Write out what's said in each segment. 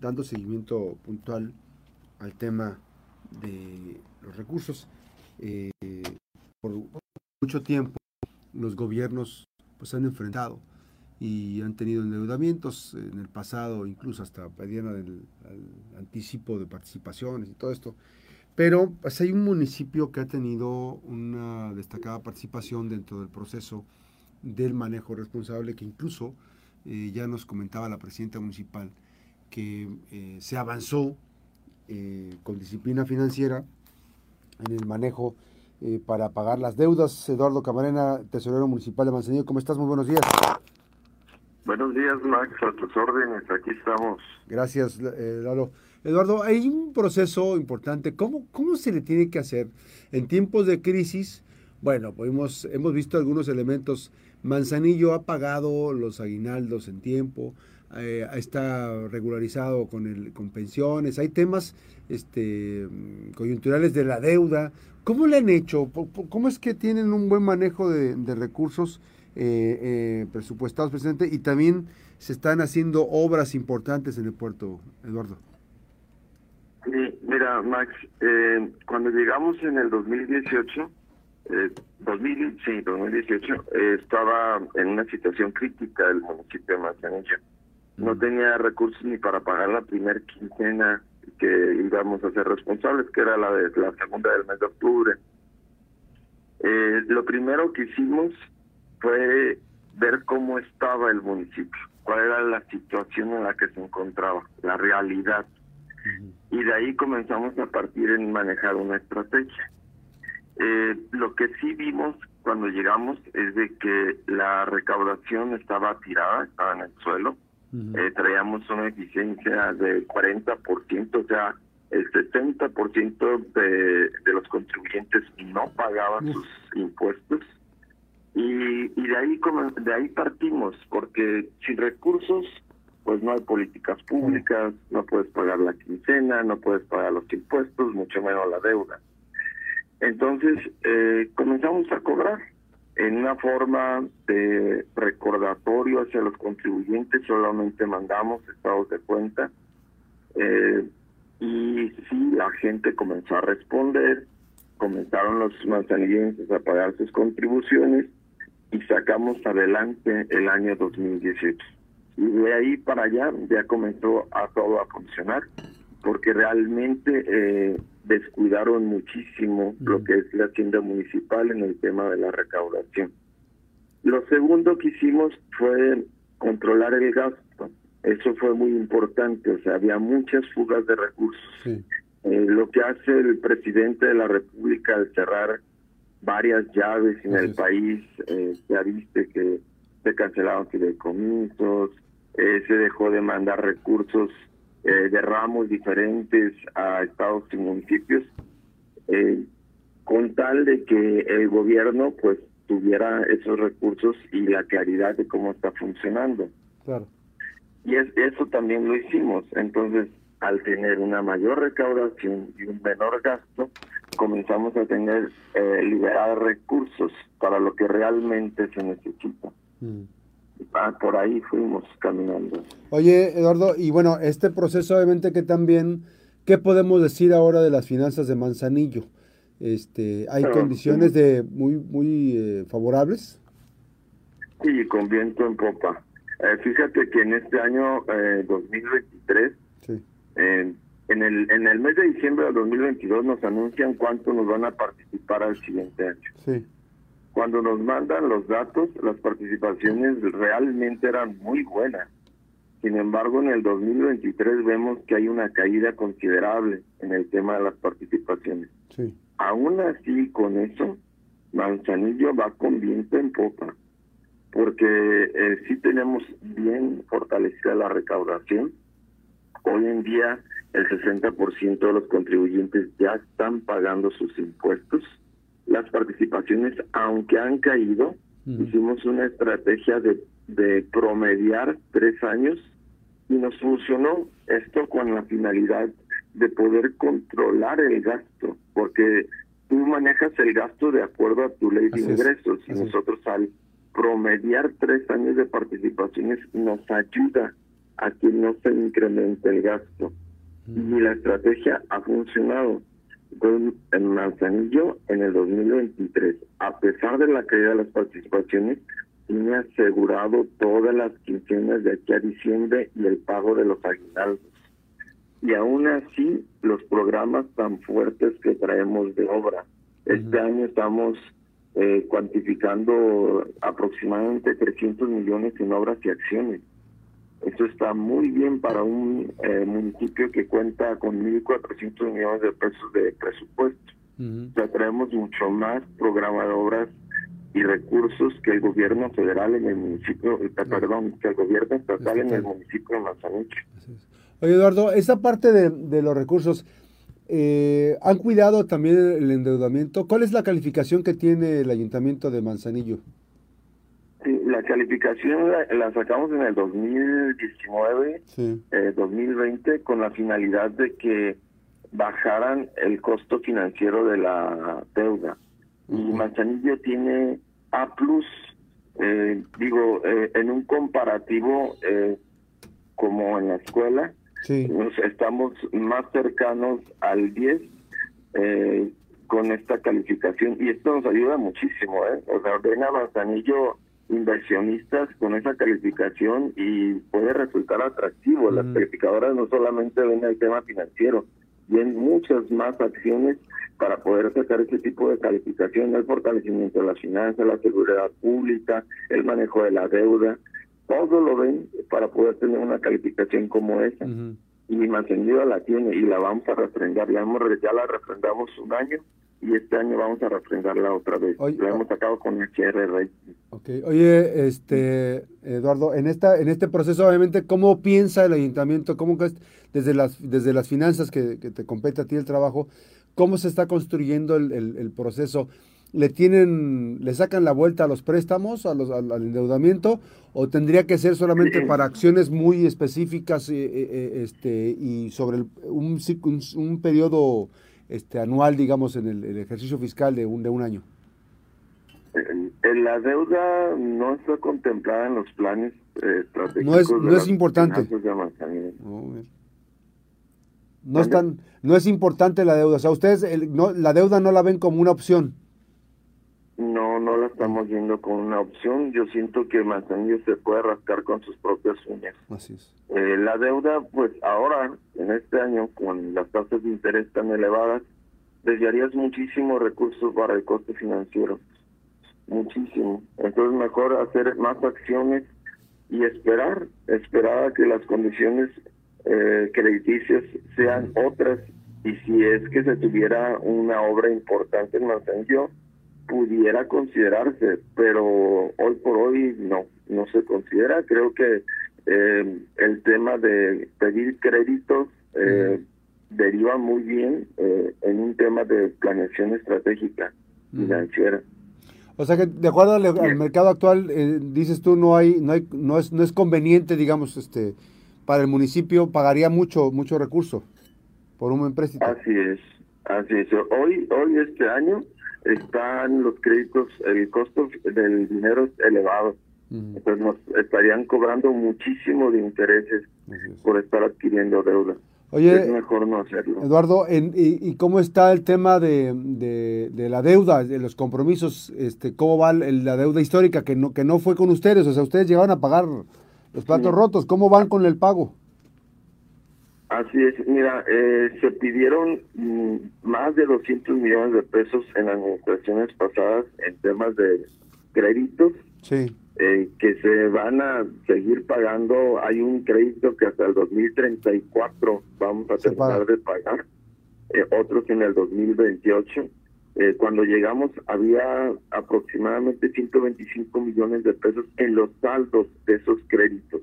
dando seguimiento puntual al tema de los recursos. Eh, por mucho tiempo los gobiernos pues han enfrentado y han tenido endeudamientos en el pasado, incluso hasta pedían el, anticipo de participaciones y todo esto. Pero pues, hay un municipio que ha tenido una destacada participación dentro del proceso del manejo responsable, que incluso eh, ya nos comentaba la presidenta municipal que eh, se avanzó eh, con disciplina financiera en el manejo para pagar las deudas. Eduardo Camarena, tesorero municipal de Manzanillo, ¿cómo estás? Muy buenos días. Buenos días, Max, a tus órdenes, aquí estamos. Gracias, eh, Lalo. Eduardo, hay un proceso importante. ¿Cómo, ¿Cómo se le tiene que hacer en tiempos de crisis? Bueno, pues hemos, visto algunos elementos. Manzanillo ha pagado los aguinaldos en tiempo, eh, está regularizado con, el, con pensiones, hay temas este, coyunturales de la deuda. ¿Cómo le han hecho? ¿Cómo es que tienen un buen manejo de, recursos? Eh, eh, presupuestados, presidente, y también se están haciendo obras importantes en el puerto, Eduardo. Sí, mira, Max, eh, cuando llegamos en el 2018, eh, 2000, sí, 2018, eh, estaba en una situación crítica el municipio de Manzanillo. No tenía recursos ni para pagar la primera quincena que íbamos a ser responsables, que era la de la segunda del mes de octubre. Eh, lo primero que hicimos fue ver cómo estaba el municipio, cuál era la situación en la que se encontraba, la realidad. Y de ahí comenzamos a partir en manejar una estrategia. Eh, lo que sí vimos cuando llegamos es de que la recaudación estaba tirada, estaba en el suelo. Eh, traíamos una eficiencia de 40%, o sea, el 60% de, de los contribuyentes no pagaban sus impuestos. Y, y de ahí de ahí partimos porque sin recursos pues no hay políticas públicas no puedes pagar la quincena no puedes pagar los impuestos mucho menos la deuda. Entonces eh, comenzamos a cobrar en una forma de recordatorio hacia los contribuyentes solamente mandamos estados de cuenta eh, y sí la gente comenzó a responder comenzaron los manzanillenses a pagar sus contribuciones y sacamos adelante el año 2018. Y de ahí para allá ya comenzó a todo a funcionar, porque realmente eh, descuidaron muchísimo lo que es la hacienda municipal en el tema de la recaudación. Lo segundo que hicimos fue controlar el gasto. Eso fue muy importante, o sea, había muchas fugas de recursos. Eh, lo que hace el presidente de la República al cerrar varias llaves en el país. Eh, ya viste que se cancelaron fideicomisos, eh, se dejó de mandar recursos eh, de ramos diferentes a estados y municipios, eh, con tal de que el gobierno pues tuviera esos recursos y la claridad de cómo está funcionando. Claro. Y es, eso también lo hicimos. Entonces, al tener una mayor recaudación y un menor gasto, comenzamos a tener eh, liberar recursos para lo que realmente se necesita. Mm. Ah, por ahí fuimos caminando. Oye, Eduardo, y bueno, este proceso obviamente que también, ¿qué podemos decir ahora de las finanzas de Manzanillo? Este, ¿Hay condiciones de muy muy eh, favorables? Sí, con viento en popa. Eh, fíjate que en este año 2023 sí en el, en el mes de diciembre de 2022 nos anuncian cuánto nos van a participar al siguiente año. Sí. Cuando nos mandan los datos, las participaciones realmente eran muy buenas. Sin embargo, en el 2023 vemos que hay una caída considerable en el tema de las participaciones. Sí. Aún así, con eso, Manzanillo va con viento en popa, porque eh, sí tenemos bien fortalecida la recaudación. Hoy en día el 60% de los contribuyentes ya están pagando sus impuestos. Las participaciones, aunque han caído, hicimos una estrategia de, de promediar tres años y nos funcionó esto con la finalidad de poder controlar el gasto, porque tú manejas el gasto de acuerdo a tu ley de ingresos y nosotros al promediar tres años de participaciones nos ayuda a que no se incremente el gasto. Y la estrategia ha funcionado. En Manzanillo, en el 2023, a pesar de la caída de las participaciones, tiene asegurado todas las quincenas de aquí a diciembre y el pago de los aguinaldos. Y aún así, los programas tan fuertes que traemos de obra. Este año estamos eh, cuantificando aproximadamente 300 millones en obras y acciones. Eso está muy bien para un eh, municipio que cuenta con 1.400 millones de pesos de presupuesto. O sea, traemos mucho más programa de obras y recursos que el gobierno federal en el municipio, eh, perdón, que el gobierno estatal en el municipio de Manzanillo. Oye, Eduardo, esa parte de, de los recursos, eh, ¿han cuidado también el endeudamiento? ¿Cuál es la calificación que tiene el ayuntamiento de Manzanillo? Sí, la calificación la, sacamos en el 2019, 2020, eh, con la finalidad de que bajaran el costo financiero de la deuda. Y Manzanillo tiene A+, eh, digo, eh, en un comparativo como en la escuela, nos estamos más cercanos al 10 con esta calificación y esto nos ayuda muchísimo, ¿eh? O sea, ven a Manzanillo inversionistas con esa calificación y puede resultar atractivo. Las calificadoras no solamente ven el tema financiero, ven muchas más acciones para poder sacar ese tipo de calificación, el fortalecimiento de las finanzas, la seguridad pública, el manejo de la deuda, todo lo ven para poder tener una calificación como esa. Y Mantenida la tiene y la vamos a refrendar, ya, ya la refrendamos un año y este año vamos a refrendarla otra vez. la hemos sacado con HR Okay. Oye, este, Eduardo, en esta, en este proceso, obviamente, ¿cómo piensa el ayuntamiento? ¿Cómo desde las, desde las finanzas que, te compete a ti el trabajo, cómo se está construyendo el, proceso? ¿Le tienen, le sacan la vuelta a los préstamos, a los, al, endeudamiento, o tendría que ser solamente para acciones muy específicas eh, eh, eh, este, y sobre un, un, un periodo este anual, digamos, en el, ejercicio fiscal de un, de un año? La deuda no está contemplada en los planes eh, estratégicos. No es, no es importante. No, es no es importante la deuda. O sea, ustedes no, la deuda no la ven como una opción. No, no la estamos viendo como una opción. Yo siento que Manzanillo se puede rascar con sus propias uñas. Así es. Eh, la deuda, pues ahora, en este año, con las tasas de interés tan elevadas, desviarías muchísimos recursos para el coste financiero. Muchísimo. Entonces, mejor hacer más acciones y esperar, esperar a que las condiciones eh, crediticias sean otras. Y si es que se tuviera una obra importante en Manzanillo, pudiera considerarse, pero hoy por hoy no, no se considera. Creo que eh, el tema de pedir créditos eh, deriva muy bien eh, en un tema de planeación estratégica financiera. O sea que de acuerdo al, mercado actual, dices tú no hay, no hay, no es, no es conveniente, digamos, este, para el municipio pagaría mucho, mucho recurso por un empréstito. Así es, así es. Hoy, hoy este año están los créditos, el costo del dinero es elevado. Entonces nos estarían cobrando muchísimo de intereses por estar adquiriendo deuda. Oye, es mejor no hacerlo. Eduardo, y, cómo está el tema de, de, la deuda, de los compromisos? Este, ¿Cómo va la deuda histórica que no, que no fue con ustedes? O sea, ustedes llegaron a pagar los platos rotos. ¿Cómo van con el pago? Así es, mira, eh, se pidieron mm, más de 200 millones de pesos en administraciones pasadas en temas de créditos sí. Eh, que se van a seguir pagando. Hay un crédito que hasta el 2034 vamos a terminar de pagar, eh, otros en el 2028. Eh, cuando llegamos había aproximadamente 125 millones de pesos en los saldos de esos créditos.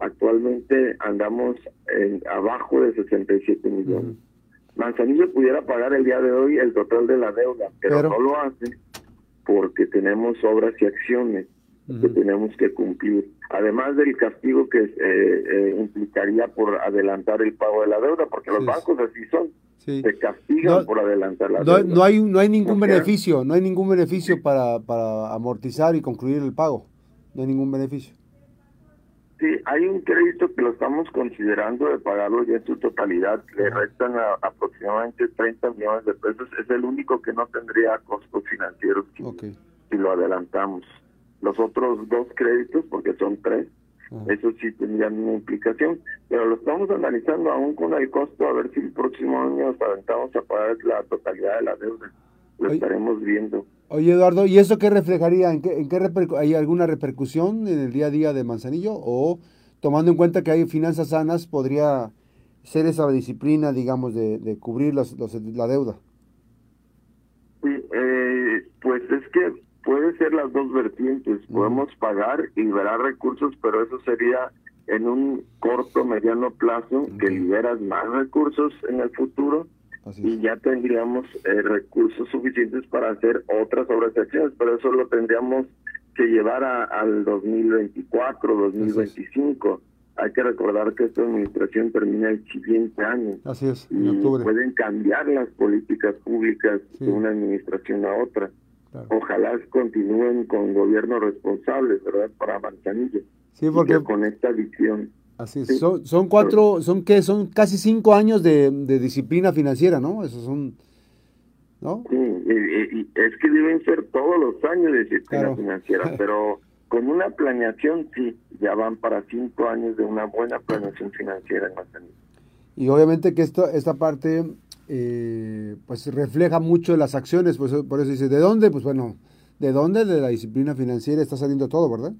Actualmente andamos en abajo de 67 millones. Manzanillo pudiera pagar el día de hoy el total de la deuda, pero, no lo hace porque tenemos obras y acciones que tenemos que cumplir. Además del castigo que eh, eh, implicaría por adelantar el pago de la deuda, porque los bancos así son. Se castigan por adelantar la deuda. No hay, no hay ningún beneficio, no hay ningún beneficio para, para amortizar y concluir el pago. No hay ningún beneficio. Sí, hay un crédito que lo estamos considerando de pagarlo ya en su totalidad. Le restan aproximadamente 30 millones de pesos. Es el único que no tendría costos financieros si, lo adelantamos. Los otros dos créditos, porque son tres, eso sí tendrían una implicación. Pero lo estamos analizando aún con el costo, a ver si el próximo año nos aventamos a pagar la totalidad de la deuda. Lo estaremos viendo. Oye, Eduardo, ¿y eso qué reflejaría? ¿En qué, en qué hay alguna repercusión en el día a día de Manzanillo? ¿O tomando en cuenta que hay finanzas sanas, podría ser esa disciplina, digamos, de, cubrir los, la deuda? Eh, pues es que puede ser las dos vertientes. Podemos pagar y liberar recursos, pero eso sería en un corto, mediano plazo, que liberas más recursos en el futuro y ya tendríamos eh, recursos suficientes para hacer otras obras de acciones, pero eso lo tendríamos que llevar al 2024, 2025. Hay que recordar que esta administración termina el siguiente año. Así es, y pueden cambiar las políticas públicas de una administración a otra. Ojalá continúen con gobiernos responsables, ¿verdad? Para Manzanillo. Sí, porque... con esta visión. Así Son, son cuatro, son qué, son casi cinco años de, disciplina financiera, ¿no? Esos son, ¿no? Sí, es que deben ser todos los años de disciplina financiera, pero con una planeación sí, ya van para cinco años de una buena planeación financiera en Manzanillo. Y obviamente que esto, esta parte eh, pues refleja mucho las acciones, pues, por eso dice, ¿de dónde? Pues bueno, ¿de dónde? De la disciplina financiera está saliendo todo, ¿verdad?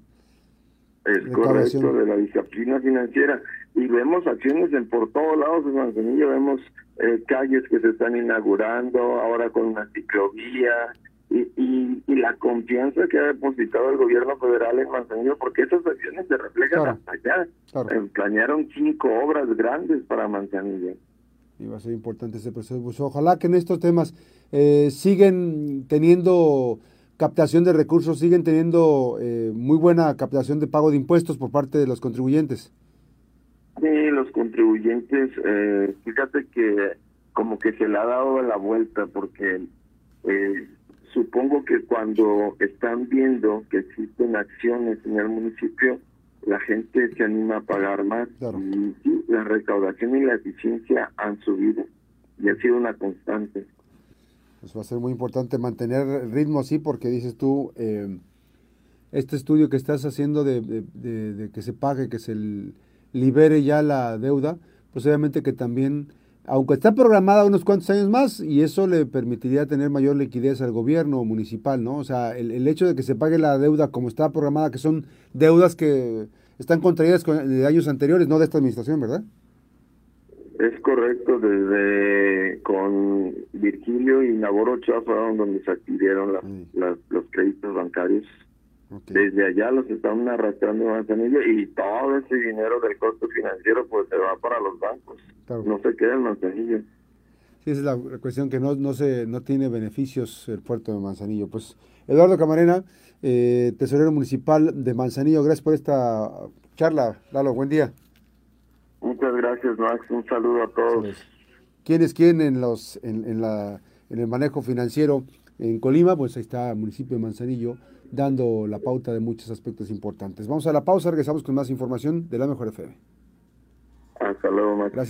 Es correcto, de la disciplina financiera. Y vemos acciones en por todos lados de Manzanillo, vemos eh, calles que se están inaugurando, ahora con una ciclovía, y, y, la confianza que ha depositado el gobierno federal en Manzanillo, porque esas acciones se reflejan hasta allá. Planearon cinco obras grandes para Manzanillo. Y va a ser importante ese proceso. Pues ojalá que en estos temas eh, siguen teniendo captación de recursos, siguen teniendo eh, muy buena captación de pago de impuestos por parte de los contribuyentes. Sí, los contribuyentes, eh, fíjate que como que se le ha dado la vuelta porque eh, supongo que cuando están viendo que existen acciones en el municipio, la gente se anima a pagar más. Y sí, la recaudación y la eficiencia han subido y ha sido una constante pues va a ser muy importante mantener el ritmo así porque dices tú, eh, este estudio que estás haciendo de, que se pague, que se libere ya la deuda, pues obviamente que también, aunque está programada unos cuantos años más, y eso le permitiría tener mayor liquidez al gobierno municipal, ¿no? O sea, el, hecho de que se pague la deuda como está programada, que son deudas que están contraídas con, de años anteriores, no de esta administración, ¿verdad? Es correcto, desde con Virgilio y Naboro fueron donde se adquirieron mm. los créditos bancarios. Desde allá los están arrastrando Manzanillo y todo ese dinero del costo financiero pues se va para los bancos. No se queda en Manzanillo. Sí, esa es la cuestión que no, no, se, no tiene beneficios el puerto de Manzanillo. Pues Eduardo Camarena, eh, tesorero municipal de Manzanillo, gracias por esta charla. Lalo, buen día. Muchas gracias, Max. Un saludo a todos. ¿Quién es quién en, los, en, la, en el manejo financiero en Colima? Pues ahí está el municipio de Manzanillo dando la pauta de muchos aspectos importantes. Vamos a la pausa, regresamos con más información de la Mejor FM. Hasta luego, Max. Gracias.